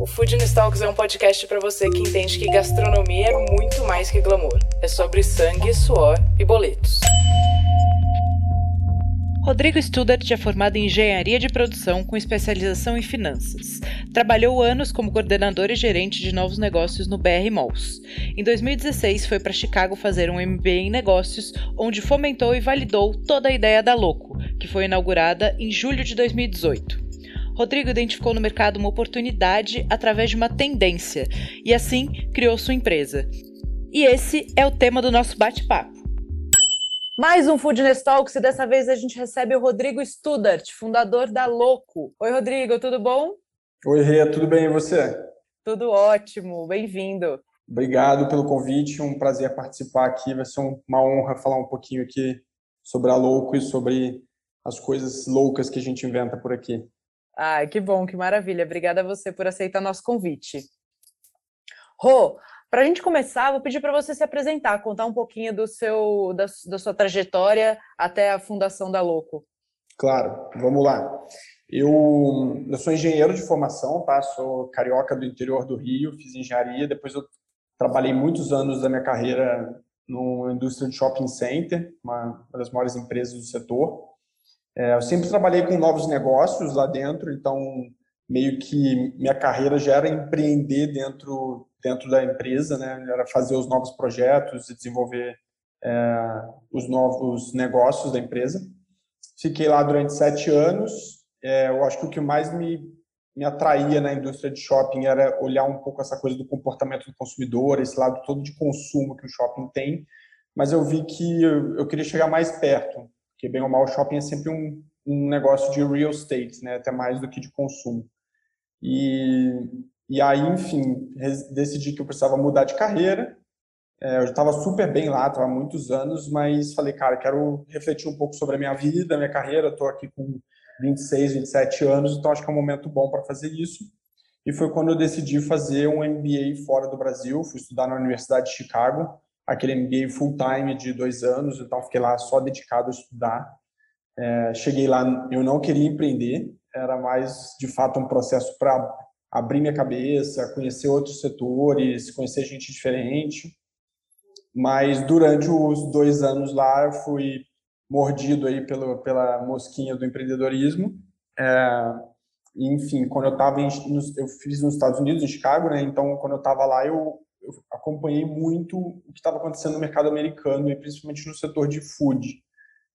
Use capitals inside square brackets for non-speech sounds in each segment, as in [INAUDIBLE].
O Food Talks é um podcast para você que entende que gastronomia é muito mais que glamour. É sobre sangue, suor e boletos. Rodrigo Studart é formado em engenharia de produção com especialização em finanças. Trabalhou anos como coordenador e gerente de novos negócios no BR Malls. Em 2016, foi para Chicago fazer um MBA em negócios, onde fomentou e validou toda a ideia da Loco, que foi inaugurada em julho de 2018. Rodrigo identificou no mercado uma oportunidade através de uma tendência e assim criou sua empresa. E esse é o tema do nosso bate-papo. Mais um Foodness Talks e dessa vez a gente recebe o Rodrigo Studart, fundador da Loco. Oi, Rodrigo, tudo bom? Oi, Rê, tudo bem e você? Tudo ótimo, bem-vindo. Obrigado pelo convite, um prazer participar aqui. Vai ser uma honra falar um pouquinho aqui sobre a Loco e sobre as coisas loucas que a gente inventa por aqui. Ai, que bom, que maravilha. Obrigada a você por aceitar nosso convite. Rô, para a gente começar, vou pedir para você se apresentar, contar um pouquinho do seu, da, da sua trajetória até a fundação da Loco. Claro, vamos lá. Eu, eu sou engenheiro de formação, tá? Sou carioca do interior do Rio, fiz engenharia, depois eu trabalhei muitos anos da minha carreira numa indústria de shopping center, uma, uma das maiores empresas do setor. É, eu sempre trabalhei com novos negócios lá dentro, então meio que minha carreira já era empreender dentro dentro da empresa, né? Era fazer os novos projetos e desenvolver é, os novos negócios da empresa. Fiquei lá durante sete anos. É, eu acho que o que mais me, me atraía na indústria de shopping era olhar um pouco essa coisa do comportamento do consumidor, esse lado todo de consumo que o shopping tem. Mas eu vi que eu, eu queria chegar mais perto, porque bem ou mal o shopping é sempre um, um negócio de real estate, né? Até mais do que de consumo. E e aí, enfim, decidi que eu precisava mudar de carreira. É, eu estava super bem lá, estava há muitos anos, mas falei, cara, quero refletir um pouco sobre a minha vida, minha carreira. Estou aqui com 26, 27 anos, então acho que é um momento bom para fazer isso. E foi quando eu decidi fazer um MBA fora do Brasil. Fui estudar na Universidade de Chicago, aquele MBA full time de dois anos, então fiquei lá só dedicado a estudar. É, cheguei lá, eu não queria empreender, era mais de fato um processo para abrir minha cabeça, conhecer outros setores, conhecer gente diferente. Mas durante os dois anos lá, eu fui mordido aí pelo, pela mosquinha do empreendedorismo. É, enfim, quando eu estava eu fiz nos Estados Unidos, em Chicago, né? Então, quando eu estava lá, eu, eu acompanhei muito o que estava acontecendo no mercado americano e principalmente no setor de food.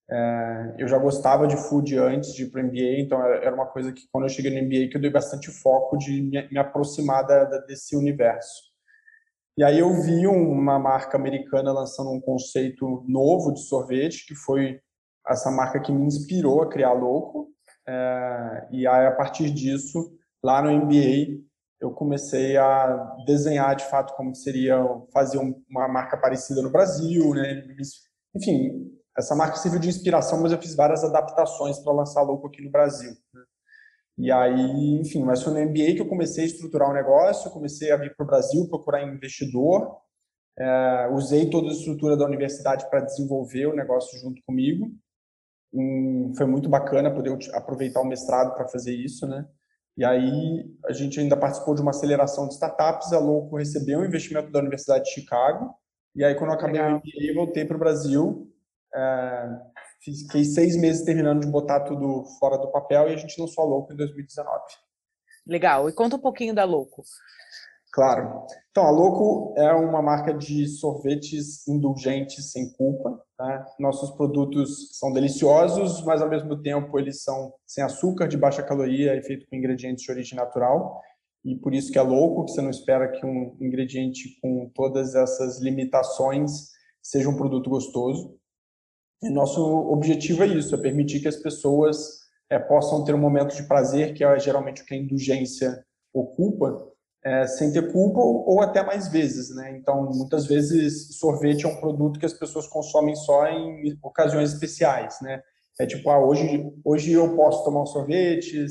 É, eu já gostava de food antes de ir para o MBA, então era uma coisa que quando eu cheguei no MBA que eu dei bastante foco de me, me aproximar da, da, desse universo. E aí eu vi uma marca americana lançando um conceito novo de sorvete, que foi essa marca que me inspirou a criar Louco. É, e aí a partir disso, lá no MBA, eu comecei a desenhar de fato como seria fazer uma marca parecida no Brasil, né? Enfim, essa marca serviu de inspiração, mas eu fiz várias adaptações para lançar louco aqui no Brasil. Né? E aí, enfim, mas foi no MBA que eu comecei a estruturar o um negócio, comecei a vir para o Brasil, procurar investidor, é, usei toda a estrutura da universidade para desenvolver o negócio junto comigo. Um, foi muito bacana poder aproveitar o mestrado para fazer isso, né? E aí a gente ainda participou de uma aceleração de startups, a Louco recebeu um investimento da Universidade de Chicago. E aí quando eu acabei Legal. o MBA, voltei para o Brasil é, fiquei seis meses terminando de botar tudo fora do papel e a gente lançou a Louco em 2019. Legal. E conta um pouquinho da Louco. Claro. Então, a Louco é uma marca de sorvetes indulgentes sem culpa. Né? Nossos produtos são deliciosos, mas ao mesmo tempo eles são sem açúcar, de baixa caloria e feito com ingredientes de origem natural. E por isso que é louco, que você não espera que um ingrediente com todas essas limitações seja um produto gostoso. E nosso objetivo é isso, é permitir que as pessoas é, possam ter um momento de prazer, que é geralmente o que a indulgência ocupa, é, sem ter culpa ou, ou, até mais vezes, né? Então, muitas vezes sorvete é um produto que as pessoas consomem só em ocasiões especiais, né? É tipo, ah, hoje, hoje eu posso tomar um sorvete,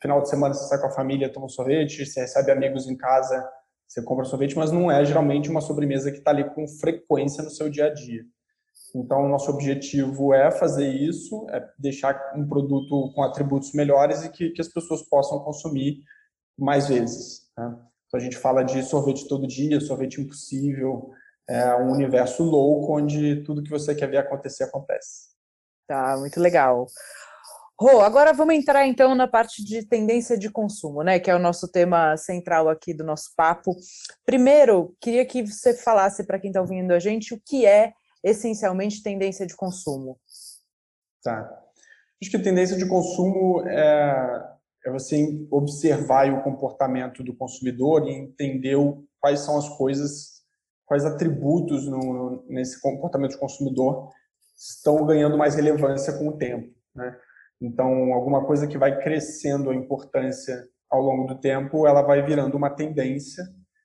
final de semana você sai com a família, toma um sorvete, você recebe amigos em casa, você compra sorvete, mas não é geralmente uma sobremesa que está ali com frequência no seu dia a dia. Então, nosso objetivo é fazer isso, é deixar um produto com atributos melhores e que, que as pessoas possam consumir mais vezes. Né? Então, a gente fala de sorvete todo dia, sorvete impossível, é um universo louco onde tudo que você quer ver acontecer acontece. Tá, muito legal. Rô, agora vamos entrar então na parte de tendência de consumo, né? Que é o nosso tema central aqui do nosso papo. Primeiro, queria que você falasse para quem está ouvindo a gente o que é essencialmente tendência de consumo. Tá. Acho que tendência de consumo é, é você observar o comportamento do consumidor e entender quais são as coisas, quais atributos no, nesse comportamento do consumidor estão ganhando mais relevância com o tempo, né? Então, alguma coisa que vai crescendo a importância ao longo do tempo, ela vai virando uma tendência.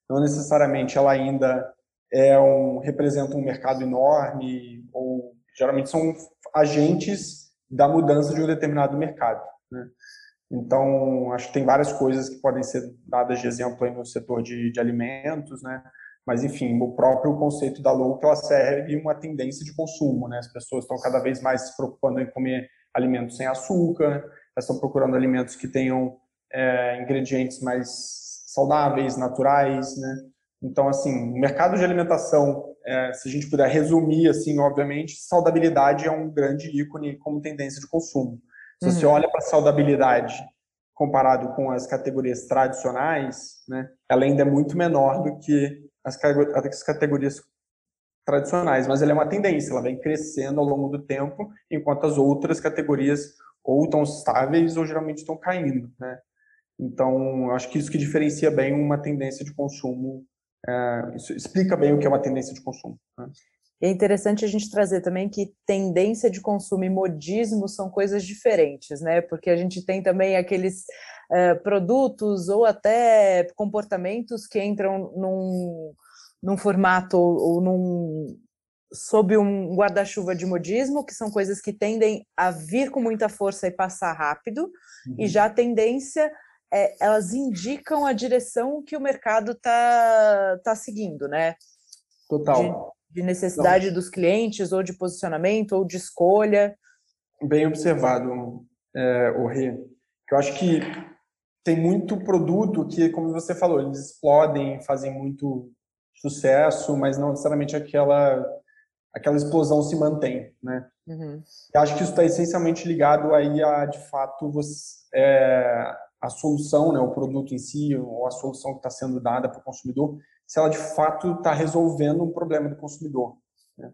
Não necessariamente ela ainda é um, representa um mercado enorme, ou geralmente são agentes da mudança de um determinado mercado. Né? Então, acho que tem várias coisas que podem ser dadas de exemplo aí no setor de, de alimentos, né? Mas, enfim, o próprio conceito da low, ela serve uma tendência de consumo, né? As pessoas estão cada vez mais se preocupando em comer alimentos sem açúcar, estão procurando alimentos que tenham é, ingredientes mais saudáveis, naturais, né? Então, assim, o mercado de alimentação, é, se a gente puder resumir, assim, obviamente, saudabilidade é um grande ícone como tendência de consumo. Se uhum. você olha para a saudabilidade comparado com as categorias tradicionais, né, ela ainda é muito menor do que as, as categorias tradicionais, mas ela é uma tendência, ela vem crescendo ao longo do tempo, enquanto as outras categorias ou estão estáveis ou geralmente estão caindo, né? Então, acho que isso que diferencia bem uma tendência de consumo é, isso explica bem o que é uma tendência de consumo. Né? É interessante a gente trazer também que tendência de consumo e modismo são coisas diferentes, né? Porque a gente tem também aqueles uh, produtos ou até comportamentos que entram num, num formato ou, ou num sob um guarda-chuva de modismo, que são coisas que tendem a vir com muita força e passar rápido, uhum. e já a tendência é, elas indicam a direção que o mercado está tá seguindo, né? Total. De, de necessidade Não. dos clientes, ou de posicionamento, ou de escolha. Bem observado, é, o Rê. Eu acho que tem muito produto que, como você falou, eles explodem, fazem muito sucesso, mas não necessariamente aquela aquela explosão se mantém, né? Uhum. Eu acho que isso está essencialmente ligado aí a, de fato, você, é, a solução, né, o produto em si, ou a solução que está sendo dada para o consumidor, se ela de fato está resolvendo um problema do consumidor. Né?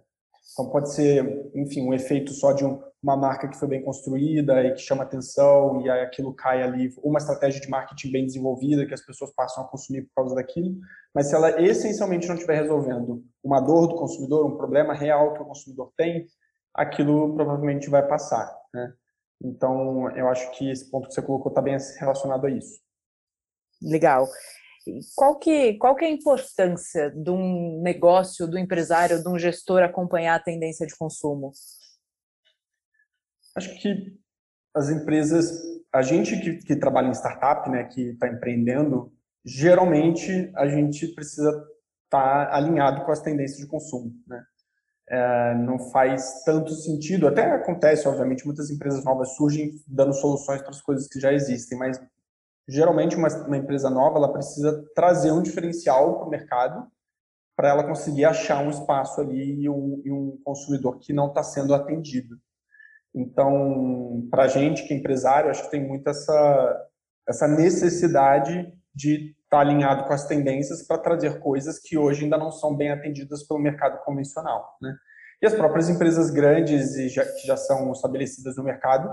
Então pode ser, enfim, um efeito só de um, uma marca que foi bem construída e que chama atenção e aí aquilo cai ali, uma estratégia de marketing bem desenvolvida que as pessoas passam a consumir por causa daquilo, mas se ela essencialmente não estiver resolvendo uma dor do consumidor, um problema real que o consumidor tem, aquilo provavelmente vai passar, né? Então, eu acho que esse ponto que você colocou está bem relacionado a isso. Legal. Qual que, qual que é a importância de um negócio, do empresário, de um gestor acompanhar a tendência de consumo? Acho que as empresas, a gente que, que trabalha em startup, né, que está empreendendo, geralmente a gente precisa estar tá alinhado com as tendências de consumo, né? é, não faz tanto sentido. Até acontece, obviamente, muitas empresas novas surgem dando soluções para as coisas que já existem, mas geralmente uma, uma empresa nova ela precisa trazer um diferencial para o mercado para ela conseguir achar um espaço ali e um, e um consumidor que não está sendo atendido. Então, para a gente que é empresário, acho que tem muito essa, essa necessidade de estar tá alinhado com as tendências para trazer coisas que hoje ainda não são bem atendidas pelo mercado convencional. Né? E as próprias empresas grandes e já, que já são estabelecidas no mercado,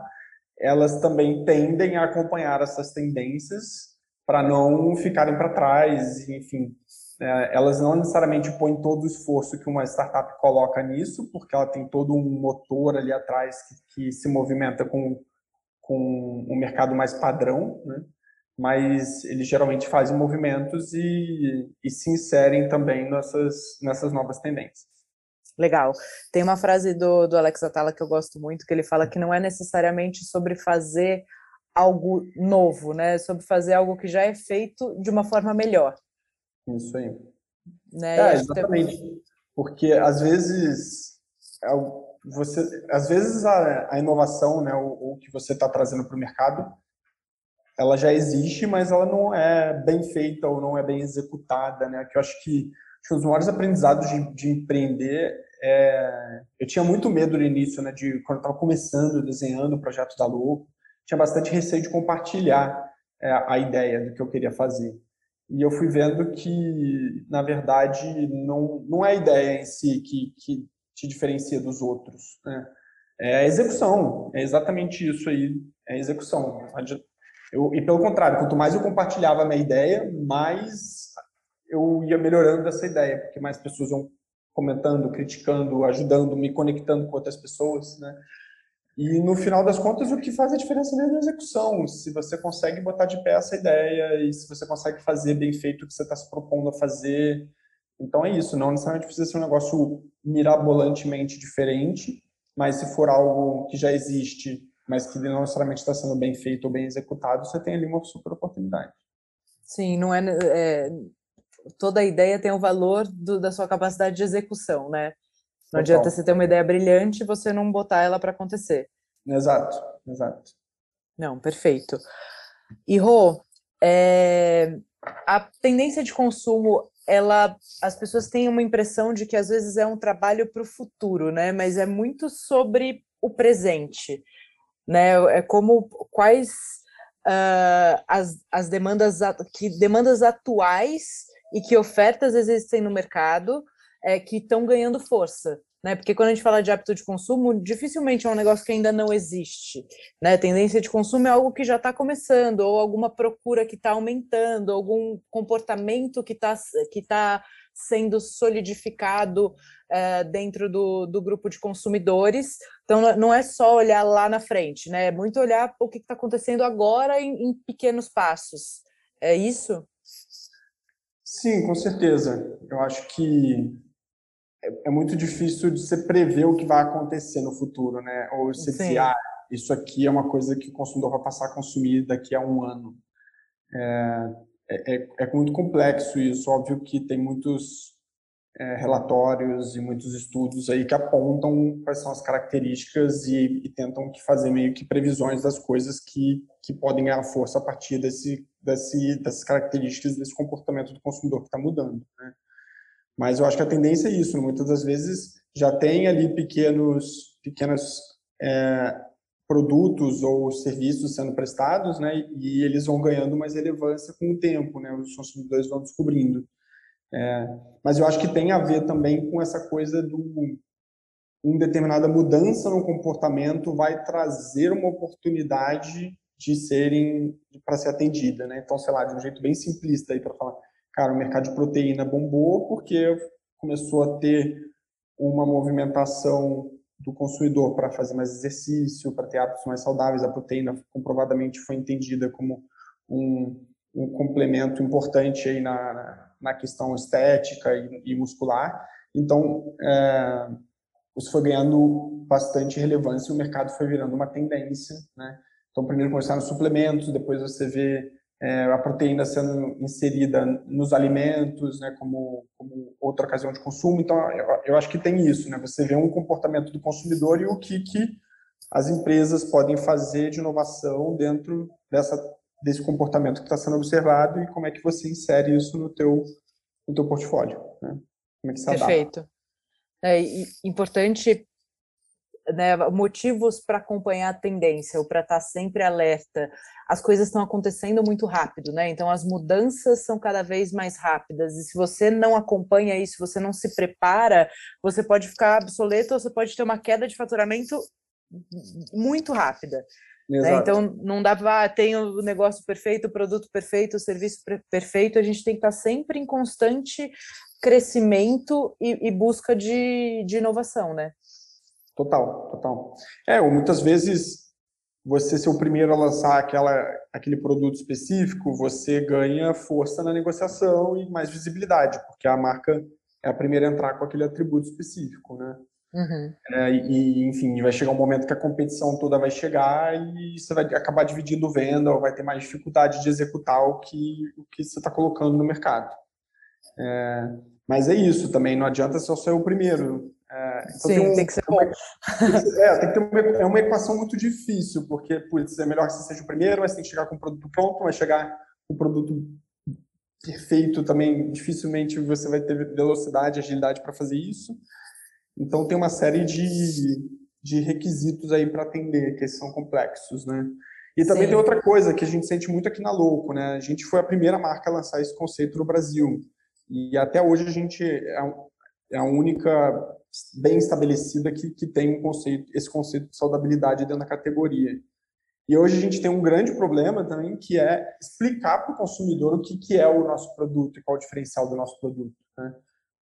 elas também tendem a acompanhar essas tendências para não ficarem para trás, enfim. É, elas não necessariamente põem todo o esforço que uma startup coloca nisso, porque ela tem todo um motor ali atrás que, que se movimenta com, com um mercado mais padrão, né? mas eles geralmente fazem movimentos e, e se inserem também nessas, nessas novas tendências. Legal. Tem uma frase do, do Alex Atala que eu gosto muito, que ele fala que não é necessariamente sobre fazer algo novo, né? Sobre fazer algo que já é feito de uma forma melhor. Isso aí. Né? É, exatamente. Tem... Porque às vezes é você, às vezes a, a inovação, né, o, o que você está trazendo para o mercado, ela já existe, mas ela não é bem feita ou não é bem executada, né? Que eu acho que, acho que os maiores aprendizados de, de empreender é... eu tinha muito medo no início, né? De quando estava começando, desenhando o projeto da Lu, tinha bastante receio de compartilhar é, a ideia do que eu queria fazer. E eu fui vendo que, na verdade, não, não é a ideia em si que, que te diferencia dos outros. Né? É a execução, é exatamente isso aí, é a execução. Eu, e pelo contrário, quanto mais eu compartilhava a minha ideia, mais eu ia melhorando essa ideia, porque mais pessoas iam comentando, criticando, ajudando, me conectando com outras pessoas, né? E no final das contas, o que faz a diferença mesmo é a execução. Se você consegue botar de pé essa ideia e se você consegue fazer bem feito o que você está se propondo a fazer. Então é isso, não necessariamente precisa ser um negócio mirabolantemente diferente, mas se for algo que já existe, mas que não necessariamente está sendo bem feito ou bem executado, você tem ali uma super oportunidade. Sim, não é, é toda ideia tem o valor do, da sua capacidade de execução, né? Não Total. adianta você ter uma ideia brilhante e você não botar ela para acontecer. Exato, exato. Não, perfeito. E Rô, é, a tendência de consumo, ela, as pessoas têm uma impressão de que às vezes é um trabalho para o futuro, né? Mas é muito sobre o presente, né? É como quais uh, as, as demandas que demandas atuais e que ofertas existem no mercado é, que estão ganhando força. Né? Porque quando a gente fala de hábito de consumo, dificilmente é um negócio que ainda não existe. Né? Tendência de consumo é algo que já está começando, ou alguma procura que está aumentando, algum comportamento que está que tá sendo solidificado é, dentro do, do grupo de consumidores. Então, não é só olhar lá na frente, né? é muito olhar o que está acontecendo agora em, em pequenos passos. É isso? Sim, com certeza. Eu acho que é, é muito difícil de você prever o que vai acontecer no futuro, né? Ou você dizer, ah, isso aqui é uma coisa que o consumidor vai passar a consumir daqui a um ano. É, é, é, é muito complexo isso. Óbvio que tem muitos é, relatórios e muitos estudos aí que apontam quais são as características e, e, tentam que fazer meio que previsões das coisas que, que podem ganhar força a partir desse, desse, dessas características desse comportamento do consumidor que está mudando. Né? Mas eu acho que a tendência é isso. Muitas das vezes já tem ali pequenos, pequenos é, produtos ou serviços sendo prestados, né? E eles vão ganhando mais relevância com o tempo, né? Os consumidores vão descobrindo. É, mas eu acho que tem a ver também com essa coisa do uma determinada mudança no comportamento vai trazer uma oportunidade de serem para ser atendida, né? Então, sei lá, de um jeito bem simplista aí para falar, Cara, o mercado de proteína bombou porque começou a ter uma movimentação do consumidor para fazer mais exercício, para ter hábitos mais saudáveis. A proteína comprovadamente foi entendida como um, um complemento importante aí na, na questão estética e, e muscular. Então, é, isso foi ganhando bastante relevância e o mercado foi virando uma tendência. Né? Então, primeiro começaram os suplementos, depois você vê é, a proteína sendo inserida nos alimentos, né, como, como, outra ocasião de consumo. Então, eu, eu, acho que tem isso, né? Você vê um comportamento do consumidor e o que, que as empresas podem fazer de inovação dentro dessa, desse comportamento que está sendo observado e como é que você insere isso no teu, no teu portfólio, né? Como é que se Perfeito. É importante né, motivos para acompanhar a tendência ou para estar tá sempre alerta. As coisas estão acontecendo muito rápido, né? Então as mudanças são cada vez mais rápidas. E se você não acompanha isso, você não se prepara, você pode ficar obsoleto ou você pode ter uma queda de faturamento muito rápida. Né? Então não dá para ah, tem o negócio perfeito, o produto perfeito, o serviço perfeito. A gente tem que estar tá sempre em constante crescimento e, e busca de, de inovação, né? Total, total. É, ou muitas vezes você ser o primeiro a lançar aquela, aquele produto específico, você ganha força na negociação e mais visibilidade, porque a marca é a primeira a entrar com aquele atributo específico, né? Uhum. É, e, enfim, vai chegar um momento que a competição toda vai chegar e você vai acabar dividindo venda ou vai ter mais dificuldade de executar o que, o que você está colocando no mercado. É, mas é isso também, não adianta só ser o primeiro. É, então Sim, tem, um, tem, que ser bom. [LAUGHS] é, tem que ter uma, é uma equação muito difícil, porque putz, é melhor que você seja o primeiro, mas tem que chegar com o produto pronto, mas chegar com o produto perfeito também, dificilmente você vai ter velocidade, agilidade para fazer isso. Então tem uma série de, de requisitos aí para atender, que são complexos, né? E também Sim. tem outra coisa que a gente sente muito aqui na Louco, né? A gente foi a primeira marca a lançar esse conceito no Brasil. E até hoje a gente é, é a única bem estabelecida que, que tem um conceito, esse conceito de saudabilidade dentro da categoria. E hoje a gente tem um grande problema também, que é explicar para o consumidor o que, que é o nosso produto e qual o diferencial do nosso produto. Né?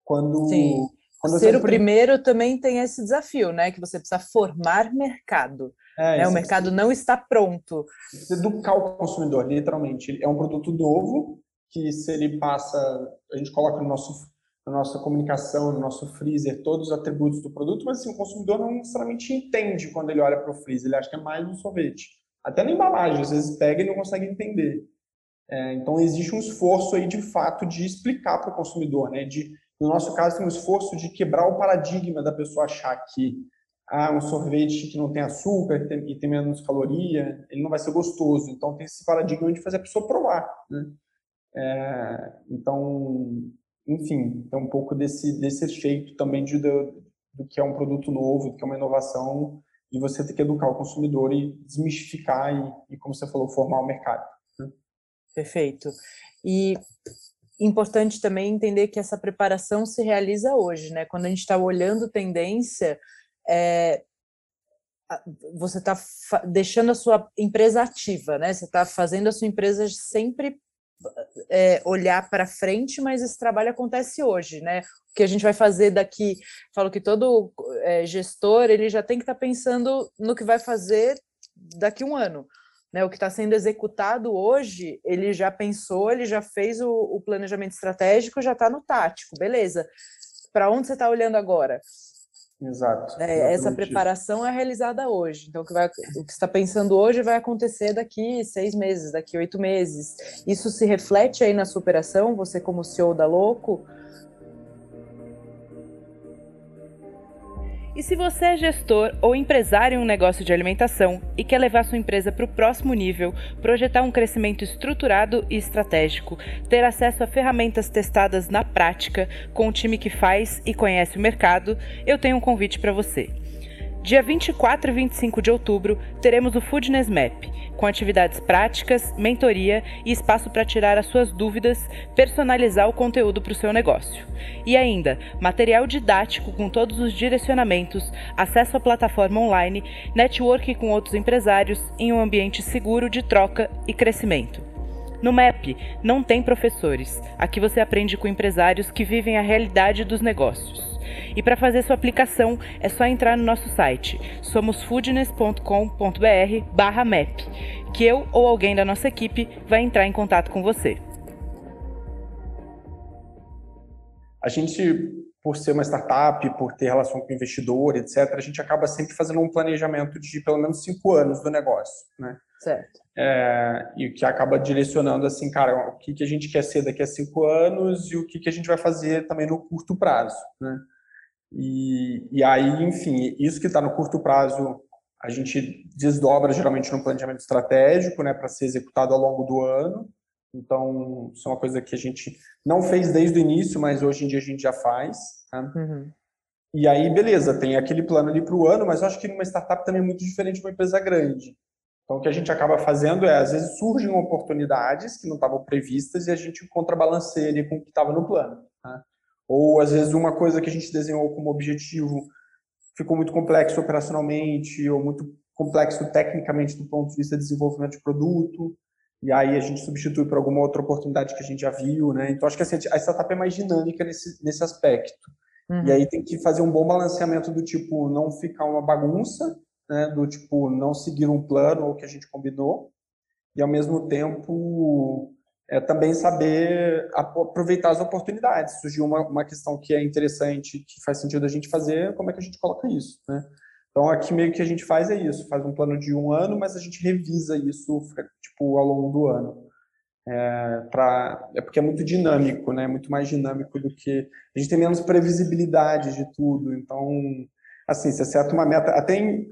Quando Sim. Quando Ser o primeiro também tem esse desafio, né? Que você precisa formar mercado. É, né? O mercado não está pronto. Educar o consumidor, literalmente. É um produto novo que se ele passa, a gente coloca no nosso na nossa comunicação, no nosso freezer, todos os atributos do produto, mas assim, o consumidor não necessariamente entende quando ele olha para o freezer, ele acha que é mais um sorvete. Até na embalagem, às vezes pega e não consegue entender. É, então, existe um esforço aí, de fato, de explicar para o consumidor, né, de no nosso caso, tem um esforço de quebrar o paradigma da pessoa achar que ah, um sorvete que não tem açúcar e tem, e tem menos caloria, ele não vai ser gostoso. Então, tem esse paradigma de fazer a pessoa provar. Né? É, então, enfim, tem um pouco desse, desse efeito também de, do, do que é um produto novo, do que é uma inovação, de você ter que educar o consumidor e desmistificar e, e como você falou, formar o mercado. Né? Perfeito. E importante também entender que essa preparação se realiza hoje, né? Quando a gente está olhando tendência, é, você está deixando a sua empresa ativa, né? Você está fazendo a sua empresa sempre é, olhar para frente, mas esse trabalho acontece hoje, né? O que a gente vai fazer daqui, falo que todo é, gestor ele já tem que estar tá pensando no que vai fazer daqui um ano né, o que está sendo executado hoje, ele já pensou, ele já fez o, o planejamento estratégico, já está no tático, beleza. Para onde você está olhando agora? Exato. É, essa preparação é realizada hoje. Então, o que, vai, o que está pensando hoje vai acontecer daqui seis meses, daqui oito meses. Isso se reflete aí na sua operação, você como CEO da Louco, E se você é gestor ou empresário em um negócio de alimentação e quer levar sua empresa para o próximo nível, projetar um crescimento estruturado e estratégico, ter acesso a ferramentas testadas na prática com um time que faz e conhece o mercado, eu tenho um convite para você. Dia 24 e 25 de outubro, teremos o Foodness Map, com atividades práticas, mentoria e espaço para tirar as suas dúvidas, personalizar o conteúdo para o seu negócio. E ainda, material didático com todos os direcionamentos, acesso à plataforma online, network com outros empresários em um ambiente seguro de troca e crescimento. No MAP, não tem professores. Aqui você aprende com empresários que vivem a realidade dos negócios. E para fazer sua aplicação é só entrar no nosso site somosfoodness.com.br/map, que eu ou alguém da nossa equipe vai entrar em contato com você. A gente, por ser uma startup, por ter relação com o investidor, etc., a gente acaba sempre fazendo um planejamento de pelo menos cinco anos do negócio, né? Certo. É, e o que acaba direcionando assim, cara, o que, que a gente quer ser daqui a cinco anos e o que, que a gente vai fazer também no curto prazo, né? E, e aí, enfim, isso que está no curto prazo, a gente desdobra geralmente no planejamento estratégico, né, para ser executado ao longo do ano. Então, isso é uma coisa que a gente não fez desde o início, mas hoje em dia a gente já faz. Tá? Uhum. E aí, beleza, tem aquele plano ali para o ano, mas eu acho que numa startup também é muito diferente de uma empresa grande. Então, o que a gente acaba fazendo é, às vezes, surgem oportunidades que não estavam previstas e a gente contrabalanceia ali com o que estava no plano. Ou, às vezes, uma coisa que a gente desenhou como objetivo ficou muito complexo operacionalmente ou muito complexo tecnicamente do ponto de vista de desenvolvimento de produto, e aí a gente substitui por alguma outra oportunidade que a gente já viu, né? Então, acho que assim, a startup é mais dinâmica nesse, nesse aspecto. Uhum. E aí tem que fazer um bom balanceamento do tipo, não ficar uma bagunça, né, do tipo não seguir um plano ou que a gente combinou, e ao mesmo tempo é, também saber aproveitar as oportunidades. Surgiu uma, uma questão que é interessante, que faz sentido a gente fazer, como é que a gente coloca isso, né? Então, aqui meio que a gente faz é isso, faz um plano de um ano, mas a gente revisa isso, tipo, ao longo do ano. É, pra, é porque é muito dinâmico, né? Muito mais dinâmico do que... A gente tem menos previsibilidade de tudo, então, assim, você acerta uma meta... Até em,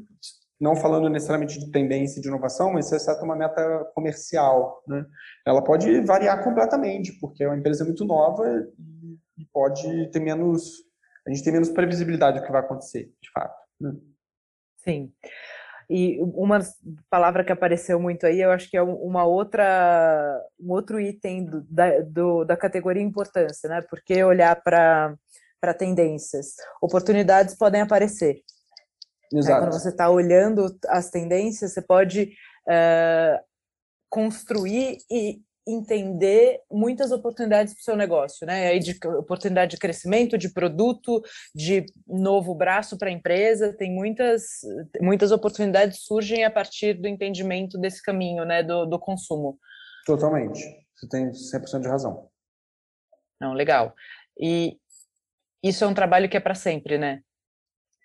não falando necessariamente de tendência de inovação, mas você acerta uma meta comercial, né? Ela pode variar completamente, porque é uma empresa muito nova e, e pode ter menos... A gente tem menos previsibilidade do que vai acontecer, de fato, né? Sim. E uma palavra que apareceu muito aí, eu acho que é uma outra, um outro item do, da, do, da categoria importância, né? Porque olhar para tendências, oportunidades podem aparecer. Exato. Né? Quando você está olhando as tendências, você pode uh, construir e, entender muitas oportunidades para o seu negócio, né? Aí de oportunidade de crescimento, de produto, de novo braço para a empresa, tem muitas muitas oportunidades surgem a partir do entendimento desse caminho, né, do, do consumo. Totalmente. Você tem 100% de razão. Não, legal. E isso é um trabalho que é para sempre, né?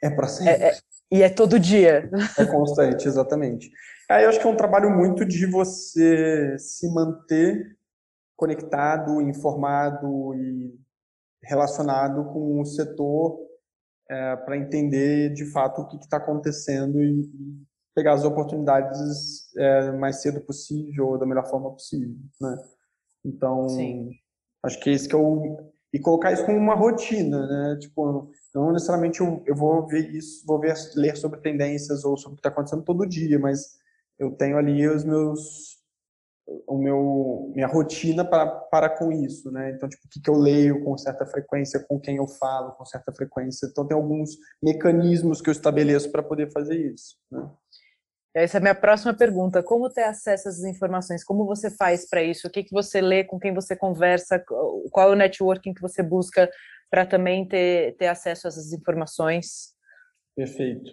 É para sempre. É, é, e é todo dia. É constante, exatamente. Aí eu acho que é um trabalho muito de você se manter conectado, informado e relacionado com o setor é, para entender de fato o que está acontecendo e, pegar as oportunidades é, mais cedo possível, da melhor forma possível, né? Então, Sim. acho que esse que é o e colocar isso como uma rotina, né? Tipo, não necessariamente eu, eu vou ver isso, vou ver, ler sobre tendências ou sobre o que está acontecendo todo dia, mas eu tenho ali os meus o meu minha rotina para para com isso, né? Então, tipo, o que, que eu leio com certa frequência, com quem eu falo com certa frequência. Então, tem alguns mecanismos que eu estabeleço para poder fazer isso, né? Essa é a minha próxima pergunta. Como ter acesso às informações? Como você faz para isso? O que, que você lê? Com quem você conversa? Qual é o networking que você busca para também ter, ter acesso a essas informações? Perfeito.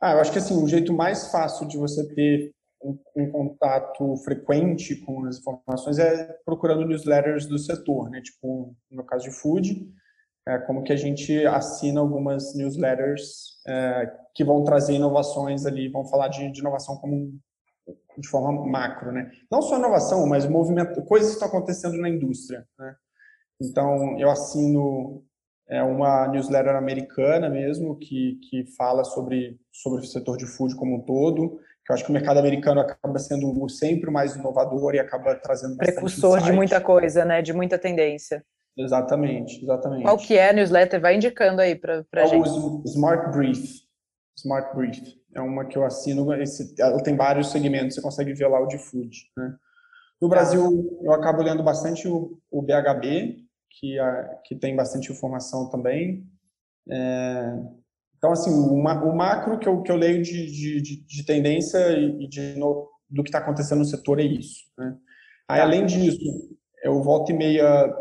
Ah, eu acho que assim, o jeito mais fácil de você ter um, um, contato frequente com as informações é procurando newsletters do setor, né? Tipo, no caso de food, é como que a gente assina algumas newsletters é, que vão trazer inovações ali, vão falar de, de, inovação como de forma macro, né? Não só inovação, mas movimento, coisas que estão acontecendo na indústria, né? Então, eu assino é uma newsletter americana mesmo, que, que fala sobre, sobre o setor de food como um todo, que eu acho que o mercado americano acaba sendo sempre o mais inovador e acaba trazendo Precursor de muita coisa, né? De muita tendência. Exatamente, exatamente. Qual que é a newsletter? Vai indicando aí para a é gente. O Smart Brief. Smart Brief. É uma que eu assino, esse, ela tem vários segmentos, você consegue ver lá o de food. Né? No. Brasil, eu acabo lendo bastante o, o BHB, que, a, que tem bastante informação também. É, então, assim, o, o, macro que eu, que eu leio de, de, de tendência e de, no, do que está acontecendo no setor é isso. Né? Aí, tá. além disso, eu volto e meia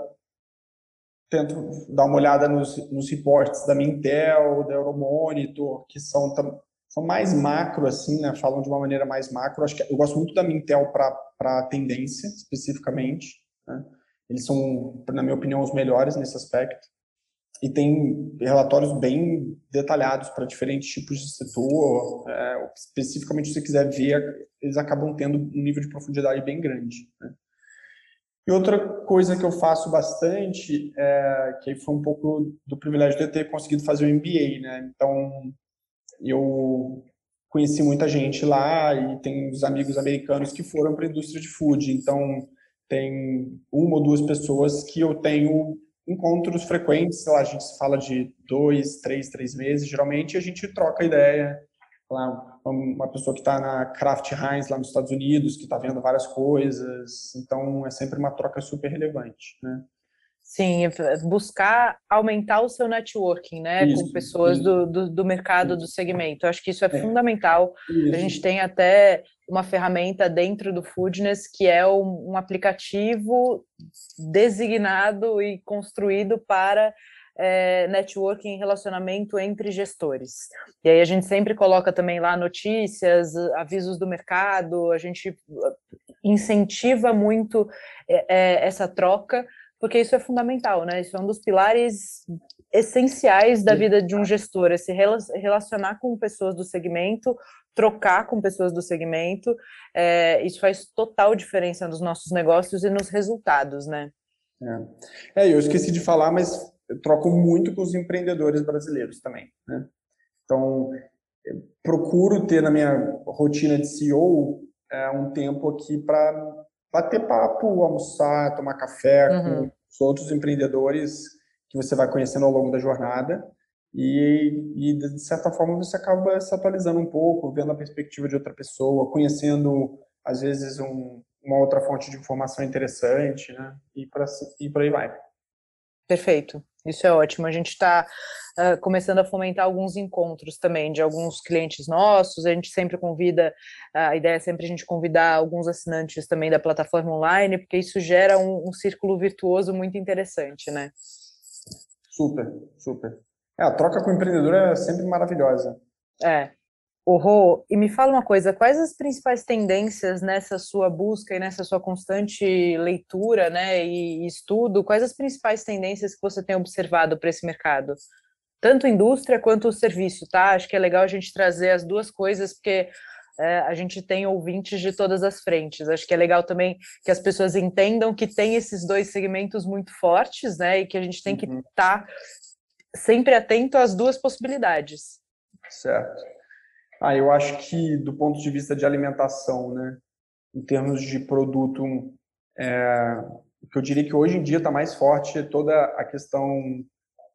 tento dar uma olhada nos, nos reportes da Mintel, da Euromonitor, que são, são mais macro, assim, né? Falam de uma maneira mais macro. Acho que eu gosto muito da Mintel para tendência, especificamente. Né? Eles são, na minha opinião, os melhores nesse aspecto. E tem relatórios bem detalhados para diferentes tipos de setor. É, especificamente, se você quiser ver, eles acabam tendo um nível de profundidade bem grande. Né? E outra coisa que eu faço bastante, é, que foi um pouco do privilégio de ter conseguido fazer o MBA, né? Então, eu conheci muita gente lá e tem os amigos americanos que foram para a indústria de food. Então, tem uma ou duas pessoas que eu tenho encontros frequentes, sei lá, a gente fala de dois, três, três meses, geralmente, a gente troca ideia. Lá, uma pessoa que está na Kraft Heinz lá nos Estados Unidos, que está vendo várias coisas, então é sempre uma troca super relevante, né? Sim, buscar aumentar o seu networking, né, isso, com pessoas do, do, do, mercado, do segmento. Eu acho que isso é, é. fundamental. Isso. A gente tem até uma ferramenta dentro do Foodness que é um, um aplicativo designado e construído para é, networking, relacionamento entre gestores. E aí a gente sempre coloca também lá notícias, avisos do mercado, a gente uh, incentiva muito é, é, essa troca, porque isso é fundamental, né? Isso é um dos pilares essenciais da vida de um gestor, é se relacionar com pessoas do segmento, trocar com pessoas do segmento, é, isso faz total diferença nos nossos negócios e nos resultados, né? É, é eu esqueci de falar, mas eu troco muito com os empreendedores brasileiros também, né? Então, procuro ter na minha rotina de CEO é, um tempo aqui para bater papo, almoçar, tomar café uhum. com os outros empreendedores que você vai conhecendo ao longo da jornada e, e, de certa forma você acaba se atualizando um pouco, vendo a perspectiva de outra pessoa, conhecendo às vezes um, uma outra fonte de informação interessante, né? E para e por aí vai. Perfeito, isso é ótimo. A gente está uh, começando a fomentar alguns encontros também de alguns clientes nossos. A gente sempre convida, a ideia é sempre a gente convidar alguns assinantes também da plataforma online, porque isso gera um, um círculo virtuoso muito interessante, né? Super, super. É, a troca com o empreendedor é sempre maravilhosa. É. O Rô, e me fala uma coisa, quais as principais tendências nessa sua busca e nessa sua constante leitura, né, e estudo, quais as principais tendências que você tem observado para esse mercado? Tanto indústria quanto o serviço, tá? Acho que é legal a gente trazer as duas coisas, porque é, a gente tem ouvintes de todas as frentes. Acho que é legal também que as pessoas entendam que tem esses dois segmentos muito fortes, né? E que a gente tem que estar uhum. tá sempre atento às duas possibilidades. Certo. Ah, eu acho que do ponto de vista de alimentação, né, em termos de produto, é, que eu diria que hoje em dia está mais forte é toda a questão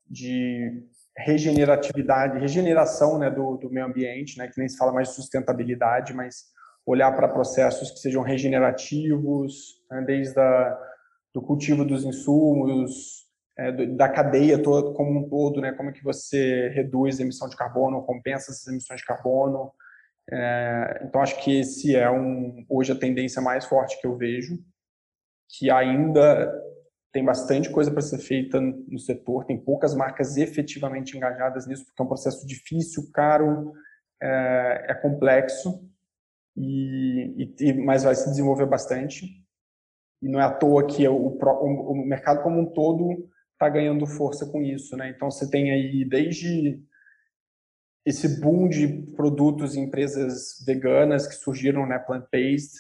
de regeneratividade, regeneração né, do, do meio ambiente, né, que nem se fala mais de sustentabilidade, mas olhar para processos que sejam regenerativos, né, desde a, do cultivo dos insumos, é, da cadeia toda, como um todo, né? Como é que você reduz a emissão de carbono, compensa essas emissões de carbono. É, então, acho que esse é um, hoje a tendência mais forte que eu vejo, que ainda tem bastante coisa para ser feita no setor, tem poucas marcas efetivamente engajadas nisso, porque é um processo difícil, caro, é, é complexo, e, e, mas vai se desenvolver bastante. E não é à toa que o, o, o mercado como um todo está ganhando força com isso, né? Então você tem aí desde esse boom de produtos e empresas veganas que surgiram, né, plant-based,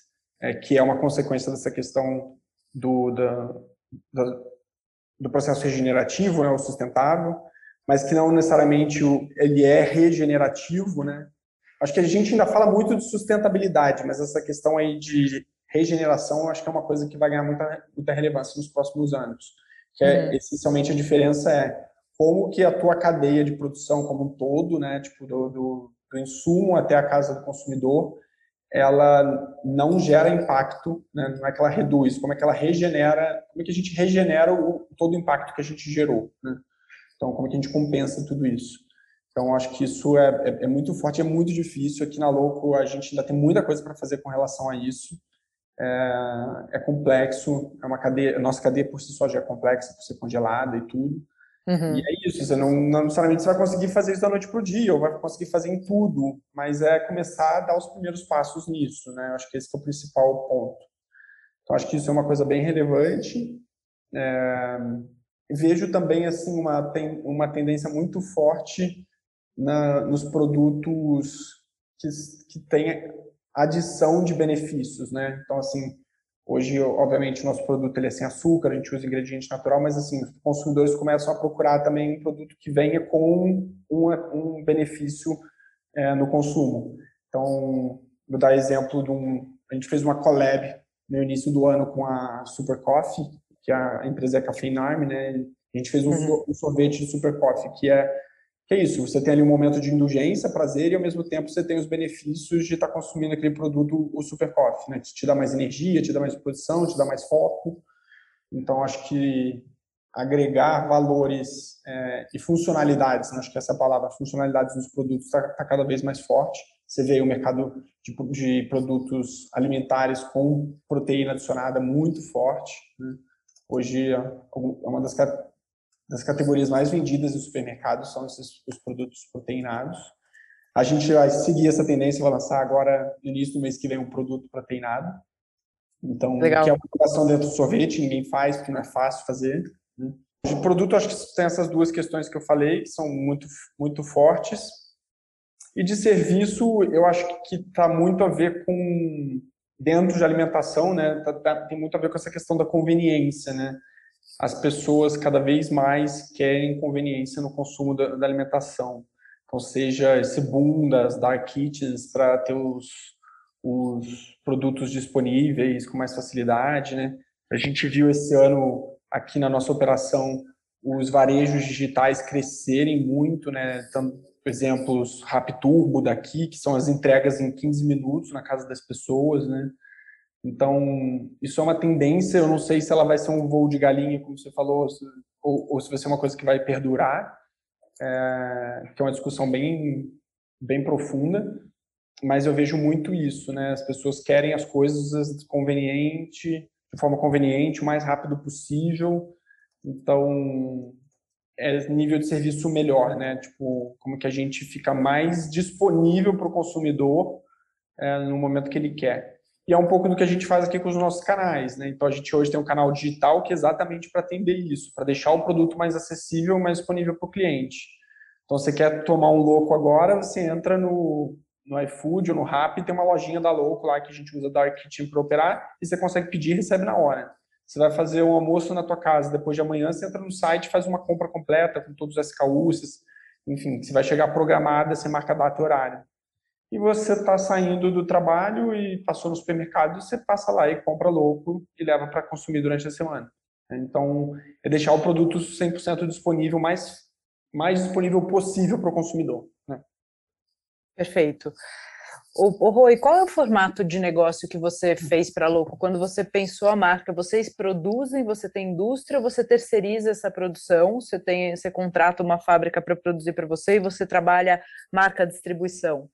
é, que é uma consequência dessa questão do, da, da, do processo regenerativo, né, o sustentável, mas que não necessariamente o, ele é regenerativo, né? Acho que a gente ainda fala muito de sustentabilidade, mas essa questão aí de regeneração, acho que é uma coisa que vai ganhar muita, muita relevância nos próximos anos que é, uhum. essencialmente a diferença é como que a tua cadeia de produção como um todo, né, tipo do, do, do insumo até a casa do consumidor, ela não gera impacto, né, não é que ela reduz, como é que ela regenera, como é que a gente regenera o, todo o impacto que a gente gerou, né? Então, como é que a gente compensa tudo isso? Então, acho que isso é, é, é muito forte, é muito difícil. Aqui na Louco, a gente ainda tem muita coisa para fazer com relação a isso é, é, complexo, é uma cadeia, a nossa cadeia por si só já é complexa, por ser congelada e tudo. Uhum. E é isso, você não, não necessariamente você vai conseguir fazer isso da noite para o dia, ou vai conseguir fazer em tudo, mas é começar a dar os primeiros passos nisso, né? Eu acho que esse é o principal ponto. Então, acho que isso é uma coisa bem relevante. É, vejo também, assim, uma, tem, uma tendência muito forte na, nos produtos que, que têm adição de benefícios, né? Então, assim, hoje, obviamente, o nosso produto ele é sem açúcar, a gente usa ingrediente natural, mas, assim, os consumidores começam a procurar também um produto que venha com um, um benefício é, no consumo. Então, vou dar exemplo de um... A gente fez uma collab no início do ano com a Super Coffee, que a empresa é Café Army, né? A gente fez um, uhum. um sorvete de Super Coffee, que é que é isso, você tem ali um momento de indulgência, prazer, e ao mesmo tempo você tem os benefícios de estar tá consumindo aquele produto, o super coffee, né? Te dá mais energia, te dá mais disposição, te dá mais foco. Então, acho que agregar valores é, e funcionalidades, né? acho que essa é palavra, funcionalidades nos produtos está tá cada vez mais forte. Você vê o mercado de, de, produtos alimentares com proteína adicionada muito forte. Né? Hoje, é uma das das categorias mais vendidas no supermercado são esses os produtos proteinados. A gente vai seguir essa tendência, vai lançar agora, no início do mês que vem, um produto proteinado. Então, Legal. que é uma inovação dentro do sorvete, ninguém faz, porque não é fácil fazer. Né? De produto, acho que tem essas duas questões que eu falei, que são muito, muito fortes. E de serviço, eu acho que está muito a ver com, dentro de alimentação, né, tá, tá, tem muito a ver com essa questão da conveniência, né? As pessoas cada vez mais querem conveniência no consumo da, da alimentação. Então, seja esse boom das dark kitchens para ter os, os produtos disponíveis com mais facilidade, né? A gente viu esse ano aqui na nossa operação os varejos digitais crescerem muito, né? Então, exemplos Rapturbo daqui, que são as entregas em 15 minutos na casa das pessoas, né? Então, isso é uma tendência, eu não sei se ela vai ser um voo de galinha, como você falou, ou, ou se vai ser uma coisa que vai perdurar, é, que é uma discussão bem, bem profunda, mas eu vejo muito isso, né? As pessoas querem as coisas conveniente, de forma conveniente, o mais rápido possível. Então, é nível de serviço melhor, né? Tipo, como que a gente fica mais disponível para o consumidor é, no momento que ele quer. E é um pouco do que a gente faz aqui com os nossos canais, né? Então, a gente hoje tem um canal digital que é exatamente para atender isso, para deixar o produto mais acessível, mais disponível para o cliente. Então, você quer tomar um louco agora, você entra no, no iFood ou no Rappi, tem uma lojinha da Louco lá que a gente usa Dark Kitchen para operar, e você consegue pedir e recebe na hora. Você vai fazer um almoço na tua casa, depois de amanhã você entra no site, faz uma compra completa com todos os SKUs, enfim, você vai chegar programada, você marca data e horário. E você está saindo do trabalho e passou no supermercado, você passa lá e compra louco e leva para consumir durante a semana. Então, é deixar o produto 100% disponível, mais, mais disponível possível para o consumidor. Né? Perfeito. O, o Rui, qual é o formato de negócio que você fez para Louco? Quando você pensou a marca, vocês produzem, você tem indústria, você terceiriza essa produção, você tem, você contrata uma fábrica para produzir para você e você trabalha marca distribuição?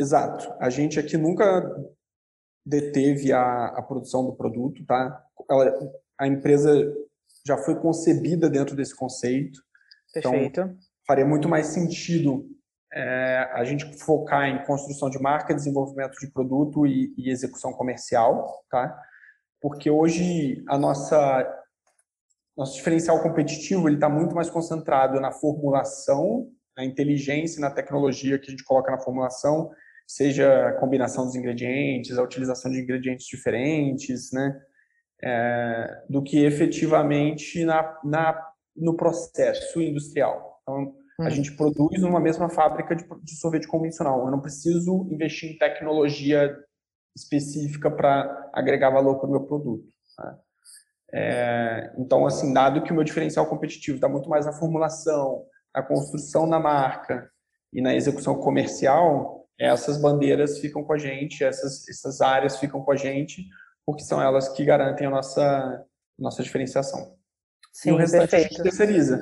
Exato. A gente aqui nunca deteve a, a produção do produto, tá? Ela, a empresa já foi concebida dentro desse conceito. Então, Perfeito. Então, faria muito mais sentido é, a gente focar em construção de marca, desenvolvimento de produto e, e execução comercial, tá? Porque hoje a nossa nosso diferencial competitivo ele está muito mais concentrado na formulação, na inteligência, na tecnologia que a gente coloca na formulação, seja a combinação dos ingredientes, a utilização de ingredientes diferentes, né? É, do que efetivamente na, na, no processo industrial. Então, a uhum. gente produz numa mesma fábrica de, de sorvete convencional. Eu não preciso investir em tecnologia específica para agregar valor para o meu produto. Tá? É, então, assim, dado que o meu diferencial competitivo está muito mais na formulação, na construção da marca e na execução comercial, essas bandeiras ficam com a gente, essas, essas áreas ficam com a gente, porque são elas que garantem a nossa, nossa diferenciação. Sim, e o restante perfeito. a gente terceiriza.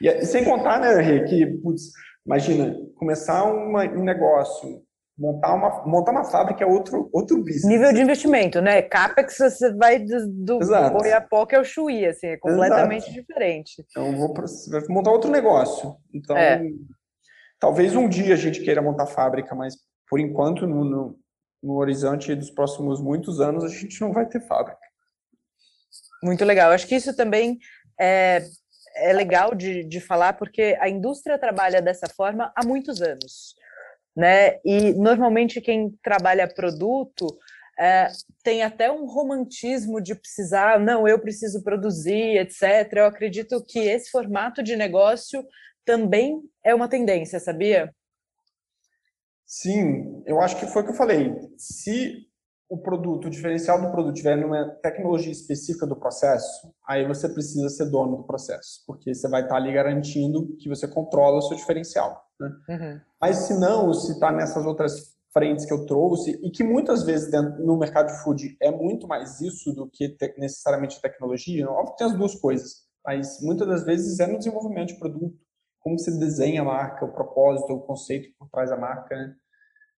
E, sem contar, né, Rê, que, putz, imagina, começar uma, um negócio, montar uma, montar uma fábrica é outro, outro business. Nível de investimento, né? CAPEX, você vai do, do Oiapoque ao Chuí, assim, é completamente Exato. diferente. Então, vou vai montar outro negócio. Então, é. Talvez um dia a gente queira montar fábrica, mas por enquanto, no, no, no horizonte dos próximos muitos anos, a gente não vai ter fábrica. Muito legal. Acho que isso também é, é legal de, de falar porque a indústria trabalha dessa forma há muitos anos, né? E normalmente quem trabalha produto é, tem até um romantismo de precisar, não, eu preciso produzir, etc. Eu acredito que esse formato de negócio também é uma tendência, sabia? Sim, eu acho que foi o que eu falei. Se o produto, o diferencial do produto tiver numa tecnologia específica do processo, aí você precisa ser dono do processo, porque você vai estar ali garantindo que você controla o seu diferencial. Né? Uhum. Mas se não, se está nessas outras frentes que eu trouxe, e que muitas vezes dentro, no mercado de food é muito mais isso do que te, necessariamente tecnologia, óbvio que tem as duas coisas, mas muitas das vezes é no desenvolvimento de produto, como você desenha a marca, o propósito, o conceito por trás da marca, né?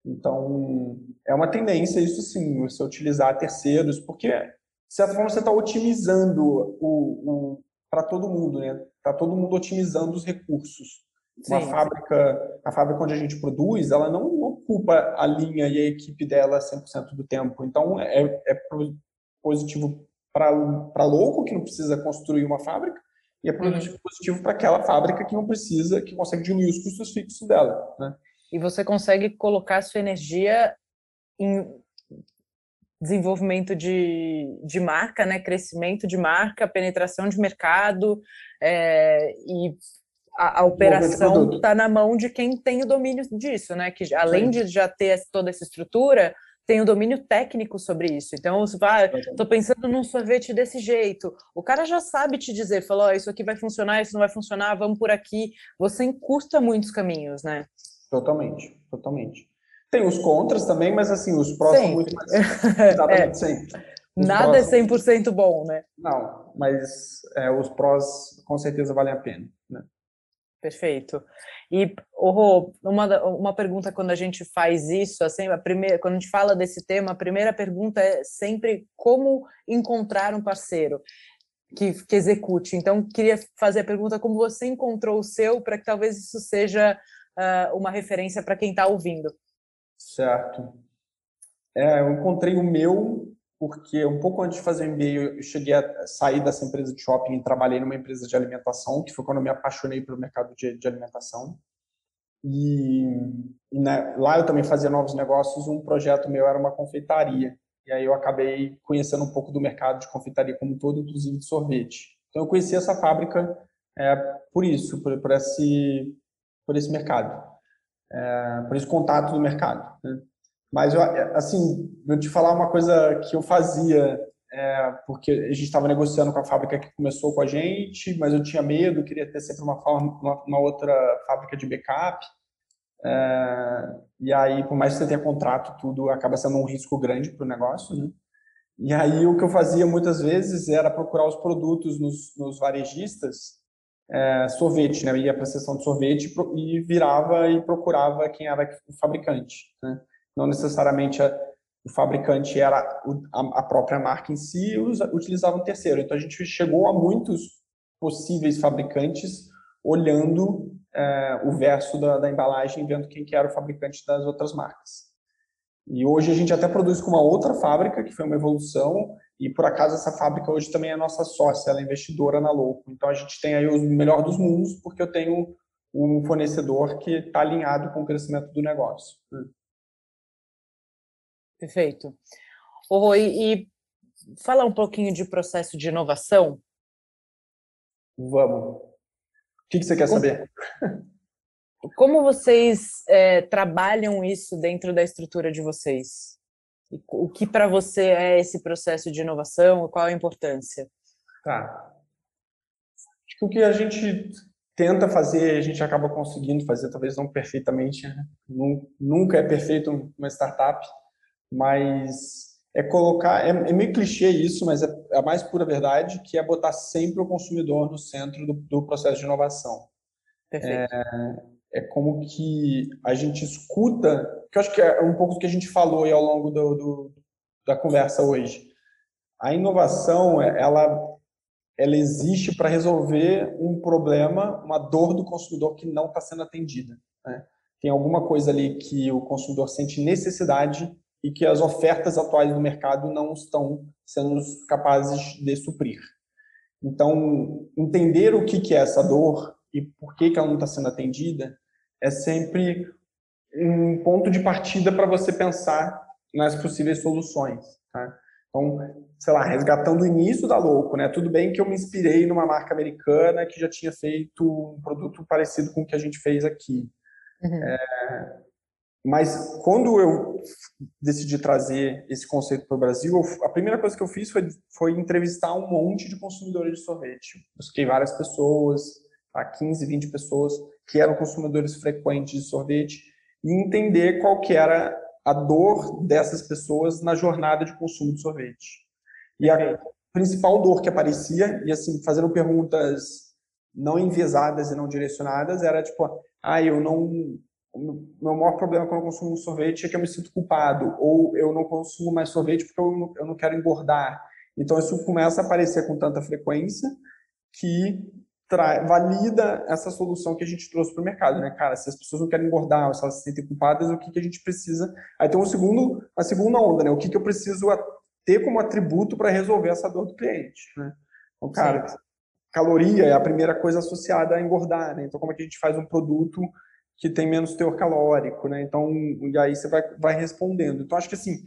Então, é uma tendência isso sim, você utilizar terceiros, porque, de certa forma, você está otimizando o, o, para todo mundo, né? Tá todo mundo otimizando os recursos. Uma sim, fábrica, a fábrica onde a gente produz, ela não ocupa a linha e a equipe dela 100% do tempo. Então, é, é positivo para louco, que não precisa construir uma fábrica, e é uhum. positivo para aquela fábrica que não precisa, que consegue diminuir os custos fixos dela. Né? E você consegue colocar sua energia em desenvolvimento de, de marca, né? crescimento de marca, penetração de mercado é, e a, a operação está na mão de quem tem o domínio disso, né? Que além Sim. de já ter toda essa estrutura, tem o domínio técnico sobre isso. Então, você vai, estou pensando num sorvete desse jeito. O cara já sabe te dizer, falou, oh, isso aqui vai funcionar, isso não vai funcionar, vamos por aqui. Você encurta muitos caminhos, né? Totalmente, totalmente. Tem os contras também, mas assim, os prós são muito mais. [LAUGHS] Exatamente, é. sempre. Os Nada é 100% bom, né? Não, mas é, os prós com certeza valem a pena. Né? Perfeito. E, oh, uma, uma pergunta quando a gente faz isso, assim, a primeira, quando a gente fala desse tema, a primeira pergunta é sempre como encontrar um parceiro que, que execute. Então, queria fazer a pergunta como você encontrou o seu, para que talvez isso seja uh, uma referência para quem está ouvindo. Certo. É, eu encontrei o meu porque um pouco antes de fazer o MBA, eu cheguei a sair dessa empresa de shopping e trabalhei numa empresa de alimentação, que foi quando eu me apaixonei pelo mercado de, de alimentação. E, e né, lá eu também fazia novos negócios. Um projeto meu era uma confeitaria. E aí eu acabei conhecendo um pouco do mercado de confeitaria como um todo, inclusive de sorvete. Então eu conheci essa fábrica é, por isso, por, por, esse, por esse mercado, é, por esse contato do mercado. Né? Mas, eu, assim, vou te falar uma coisa que eu fazia, é, porque a gente estava negociando com a fábrica que começou com a gente, mas eu tinha medo, queria ter sempre uma, uma, uma outra fábrica de backup. É, e aí, por mais que você tenha contrato, tudo acaba sendo um risco grande para o negócio, né? E aí, o que eu fazia muitas vezes era procurar os produtos nos, nos varejistas, é, sorvete, né? Eu ia para a seção de sorvete e virava e procurava quem era o fabricante, né? Não necessariamente a, o fabricante era a, a, própria marca em si, utilizava um terceiro. Então a gente chegou a muitos possíveis fabricantes olhando é, o verso da, da, embalagem, vendo quem que era o fabricante das outras marcas. E hoje a gente até produz com uma outra fábrica, que foi uma evolução, e por acaso essa fábrica hoje também é nossa sócia, ela é investidora na Louco. Então a gente tem aí o melhor dos mundos, porque eu tenho um fornecedor que está alinhado com o crescimento do negócio. Perfeito. Oh, e, e falar um pouquinho de processo de inovação? Vamos. O que, que você quer saber? [LAUGHS] Como vocês é, trabalham isso dentro da estrutura de vocês? O que para você é esse processo de inovação? Qual a importância? Tá. Acho que o que a gente tenta fazer, a gente acaba conseguindo fazer, talvez não perfeitamente. Né? Nunca é perfeito uma startup, mas é colocar, é, é meio clichê isso, mas é, é, a mais pura verdade, que é botar sempre o consumidor no centro do, do processo de inovação. Perfeito. É, é como que a gente escuta, que eu acho que é um pouco do que a gente falou aí ao longo do, do da conversa hoje. A inovação, ela, ela existe para resolver um problema, uma dor do consumidor que não está sendo atendida. Né? Tem alguma coisa ali que o consumidor sente necessidade e que as ofertas atuais do mercado não estão sendo capazes de suprir. Então, entender o que é essa dor e por que ela não está sendo atendida é sempre um ponto de partida para você pensar nas possíveis soluções. Tá? Então, sei lá, resgatando o início da Louco, né? Tudo bem que eu me inspirei numa marca americana que já tinha feito um produto parecido com o que a gente fez aqui. Uhum. É, mas quando eu decidi trazer esse conceito para o Brasil, a primeira coisa que eu fiz foi, foi entrevistar um monte de consumidores de sorvete. Busquei várias pessoas, tá? 15, 20 pessoas que eram consumidores frequentes de sorvete e entender qual que era a dor dessas pessoas na jornada de consumo de sorvete. E a principal dor que aparecia, e assim, fazendo perguntas não enviesadas e não direcionadas, era tipo, ah, eu não o meu maior problema quando eu consumo sorvete é que eu me sinto culpado, ou eu não consumo mais sorvete porque eu não, eu não quero engordar. Então, isso começa a aparecer com tanta frequência que valida essa solução que a gente trouxe para o mercado, né, cara? Se as pessoas não querem engordar, ou se elas se sentem culpadas, o que, que a gente precisa? Aí tem um segundo, a segunda onda, né? O que, que eu preciso ter como atributo para resolver essa dor do cliente, né? Então, cara, Sim. caloria é a primeira coisa associada a engordar, né? Então, como é que a gente faz um produto que tem menos teor calórico, né? Então, e aí você vai, vai respondendo. Então, acho que assim,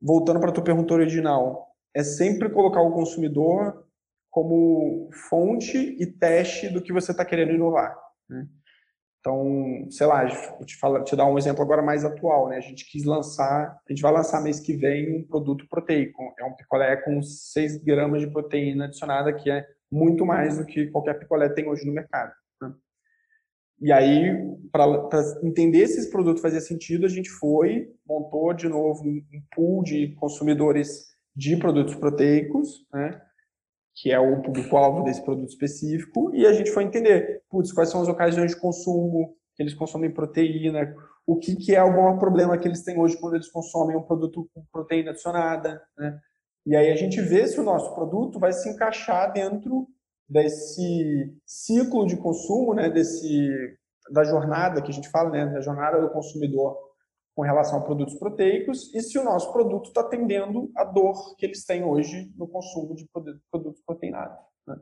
voltando para a tua pergunta original, é sempre colocar o consumidor como fonte e teste do que você está querendo inovar. Né? Então, sei lá, vou te, falar, te dar um exemplo agora mais atual, né? A gente quis lançar, a gente vai lançar mês que vem um produto proteico. É um picolé com 6 gramas de proteína adicionada, que é muito mais do que qualquer picolé tem hoje no mercado. E aí, para entender se esse produto fazia sentido, a gente foi, montou de novo um pool de consumidores de produtos proteicos, né? que é o público-alvo desse produto específico, e a gente foi entender, putz, quais são as ocasiões de consumo que eles consomem proteína, o que, que é maior problema que eles têm hoje quando eles consomem um produto com proteína adicionada, né? E aí a gente vê se o nosso produto vai se encaixar dentro desse ciclo de consumo, né, desse da jornada que a gente fala, né, da jornada do consumidor com relação a produtos proteicos e se o nosso produto está atendendo a dor que eles têm hoje no consumo de produtos proteinados. Né?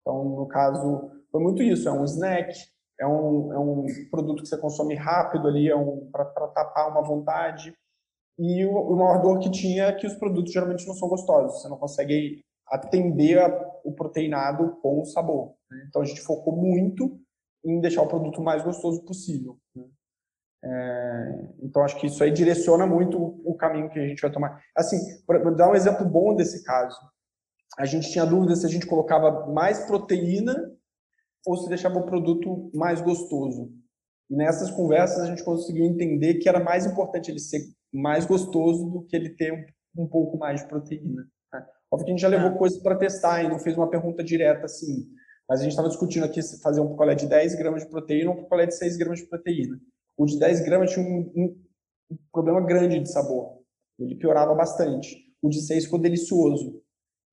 Então, no caso, foi muito isso. É um snack, é um, é um produto que você consome rápido ali, é um, para tapar uma vontade. E o, o maior dor que tinha é que os produtos geralmente não são gostosos. Você não consegue atender a, o proteinado com o sabor. Né? Então, a gente focou muito em deixar o produto mais gostoso possível. Né? É, então, acho que isso aí direciona muito o caminho que a gente vai tomar. Assim, para dar um exemplo bom desse caso, a gente tinha dúvida se a gente colocava mais proteína ou se deixava o produto mais gostoso. E nessas conversas a gente conseguiu entender que era mais importante ele ser mais gostoso do que ele ter um, pouco mais de proteína. Óbvio que a gente já levou ah. coisas para testar e não fez uma pergunta direta assim, mas a gente estava discutindo aqui se fazer um picolé de 10 gramas de proteína ou um picolé de 6 gramas de proteína. O de 10 gramas tinha um, um, um problema grande de sabor. Ele piorava bastante. O de 6 ficou delicioso.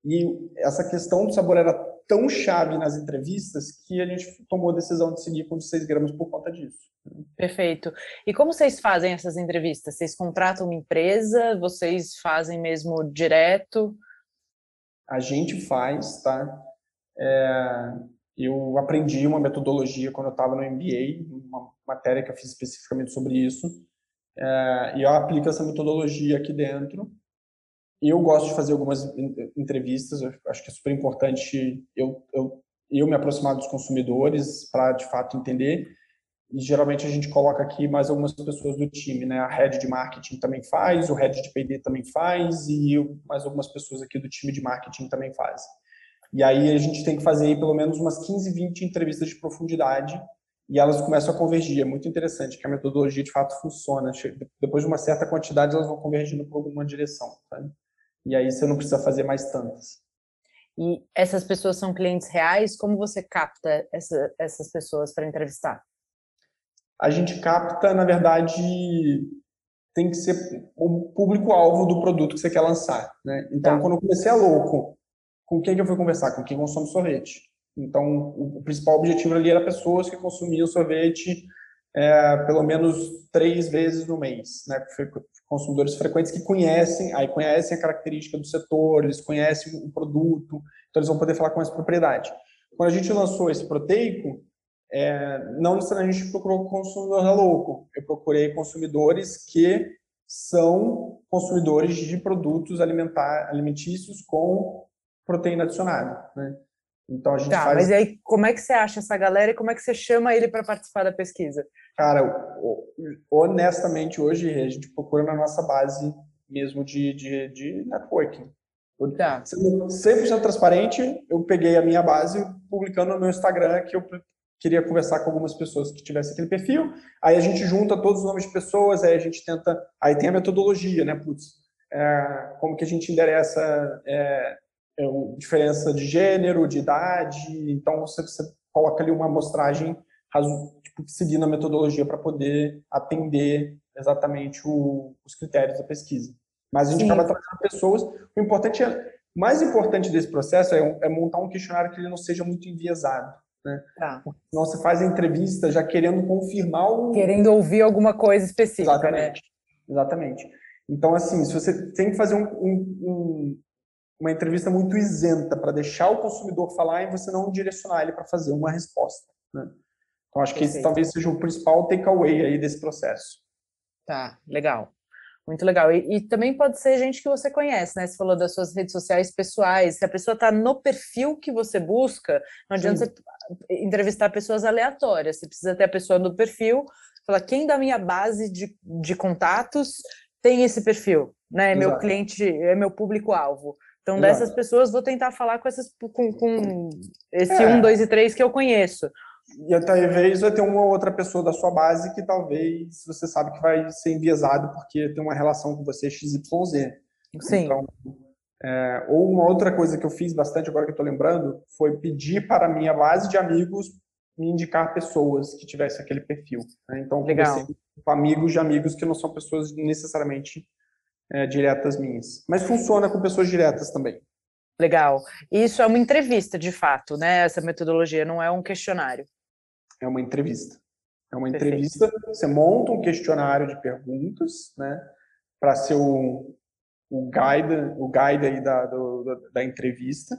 E essa questão do sabor era tão chave nas entrevistas que a gente tomou a decisão de seguir com de 6 gramas por conta disso. Perfeito. E como vocês fazem essas entrevistas? Vocês contratam uma empresa? Vocês fazem mesmo direto? A gente faz, tá? É, eu aprendi uma metodologia quando eu estava no MBA, uma matéria que eu fiz especificamente sobre isso, é, e eu aplico essa metodologia aqui dentro. Eu gosto de fazer algumas entrevistas, acho que é super importante eu, eu, eu me aproximar dos consumidores para, de fato, entender. E geralmente a gente coloca aqui mais algumas pessoas do time, né? A head de marketing também faz, o head de P&D também faz e mais algumas pessoas aqui do time de marketing também fazem. E aí a gente tem que fazer pelo menos umas 15, 20 entrevistas de profundidade e elas começam a convergir. É muito interessante que a metodologia de fato funciona. Depois de uma certa quantidade, elas vão convergindo para alguma direção. Sabe? E aí você não precisa fazer mais tantas. E essas pessoas são clientes reais? Como você capta essa, essas pessoas para entrevistar? A gente capta, na verdade, tem que ser o público-alvo do produto que você quer lançar. Né? Então, tá. quando eu comecei a Louco, com quem que eu fui conversar? Com quem consome sorvete. Então, o, principal objetivo ali era pessoas que consumiam sorvete é, pelo menos três vezes no mês, né? Consumidores frequentes que conhecem, aí conhecem a característica do setor, eles conhecem o produto, então eles vão poder falar com essa propriedade. Quando a gente lançou esse proteico, é, não necessariamente a gente procurou consumidor louco, eu procurei consumidores que são consumidores de produtos alimentar, alimentícios com proteína adicionada, né? Então a gente tá, faz... mas aí como é que você acha essa galera e como é que você chama ele para participar da pesquisa? Cara, honestamente hoje a gente procura na nossa base mesmo de, de, de networking. Tá. Sendo 100% transparente, eu peguei a minha base publicando no meu Instagram que eu queria conversar com algumas pessoas que tivessem aquele perfil. Aí a gente junta todos os nomes de pessoas, aí a gente tenta. Aí tem a metodologia, né? Putz, é, como que a gente endereça é, é, diferença de gênero, de idade, então você, você coloca ali uma amostragem tipo, seguindo a metodologia para poder atender exatamente o, os critérios da pesquisa. Mas a gente Sim. acaba trazendo pessoas. O importante é, mais importante desse processo é, é montar um questionário que ele não seja muito enviesado. Né? Tá. Senão você faz a entrevista já querendo confirmar o. Querendo ouvir alguma coisa específica. Exatamente. Né? Exatamente. Então, assim, se você tem que fazer um, um, um, uma entrevista muito isenta para deixar o consumidor falar e você não direcionar ele para fazer uma resposta. Né? Então, acho que esse talvez seja o principal takeaway aí desse processo. Tá, legal. Muito legal. E, e, também pode ser gente que você conhece, né? Você falou das suas redes sociais pessoais. Se a pessoa está no perfil que você busca, não adianta Sim. você entrevistar pessoas aleatórias. Você precisa ter a pessoa no perfil, falar quem da minha base de, de contatos tem esse perfil, né? É meu cliente, é meu público-alvo. Então, Exato. dessas pessoas, vou tentar falar com essas com, com esse é. um, dois e três que eu conheço. E talvez vai ter uma outra pessoa da sua base que talvez você sabe que vai ser enviesado porque tem uma relação com você XYZ. Sim. Então, é, ou uma outra coisa que eu fiz bastante agora que eu estou lembrando foi pedir para a minha base de amigos me indicar pessoas que tivessem aquele perfil. Né? Então, Legal. com amigos de amigos que não são pessoas necessariamente é, diretas minhas. Mas funciona com pessoas diretas também. Legal. Isso é uma entrevista, de fato, né? Essa metodologia não é um questionário. É uma entrevista. É uma Perfeito. entrevista. Você monta um questionário de perguntas, né? Para ser o, o guide, o guide aí da, do, da entrevista.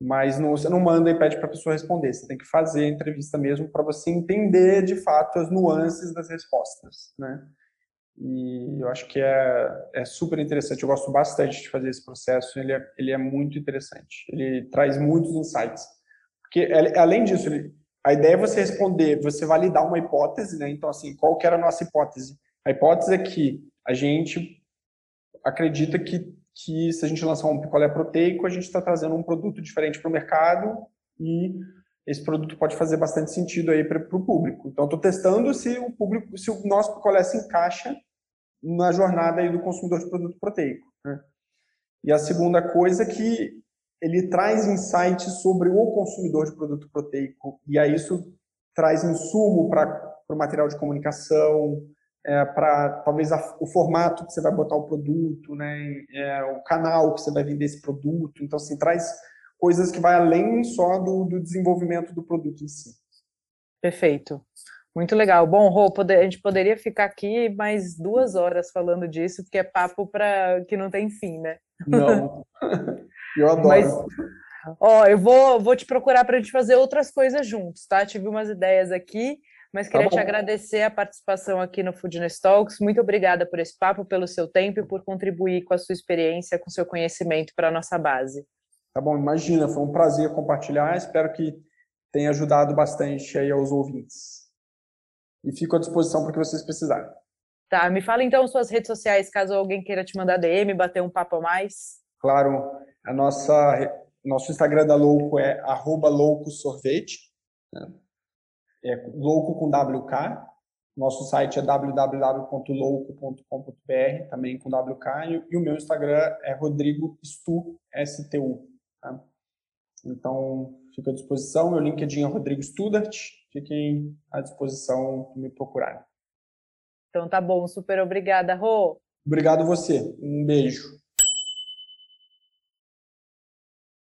Mas não, você não manda e pede para a pessoa responder. Você tem que fazer a entrevista mesmo para você entender de fato as nuances das respostas, né? E eu acho que é, é super interessante. Eu gosto bastante de fazer esse processo. Ele é, ele é muito interessante. Ele traz muitos insights. Porque, além disso, ele, a ideia é você responder, você validar uma hipótese, né? Então, assim, qual que era a nossa hipótese? A hipótese é que a gente acredita que, que se a gente lançar um picolé proteico, a gente está trazendo um produto diferente para o mercado e esse produto pode fazer bastante sentido aí para o público. Então, estou testando se o público, se o nosso picolé se encaixa na jornada aí do consumidor de produto proteico. Né? E a segunda coisa é que ele traz insights sobre o consumidor de produto proteico, e aí isso traz insumo para o material de comunicação, é, para talvez a, o formato que você vai botar o produto, né, é, o canal que você vai vender esse produto. Então, assim, traz coisas que vai além só do, do desenvolvimento do produto em si. Perfeito. Muito legal. Bom, Rô, a gente poderia ficar aqui mais duas horas falando disso, porque é papo para que não tem fim, né? Não. [LAUGHS] Eu adoro. Mas, ó, eu vou, vou te procurar para a gente fazer outras coisas juntos, tá? Tive umas ideias aqui, mas tá queria tá te agradecer a participação aqui no Foodness Talks. Muito obrigada por esse papo, pelo seu tempo e por contribuir com a sua experiência, com o seu conhecimento para a nossa base. Tá bom, imagina, foi um prazer compartilhar. Espero que tenha ajudado bastante aí aos ouvintes e fico à disposição para o que vocês precisarem. Tá, me fala então suas redes sociais, caso alguém queira te mandar DM, bater um papo a mais. Claro, a nossa nosso Instagram da Louco é @loucosorvete, né? é louco com WK. Nosso site é www.louco.com.br, também com WK, e, o meu Instagram é Rodrigo Stu, STU. Tá? Então, fico à disposição. Meu LinkedIn é Rodrigo Studart. Fiquem à disposição de me procurar. Então tá bom, super obrigada, Rô. Obrigado você. Um beijo.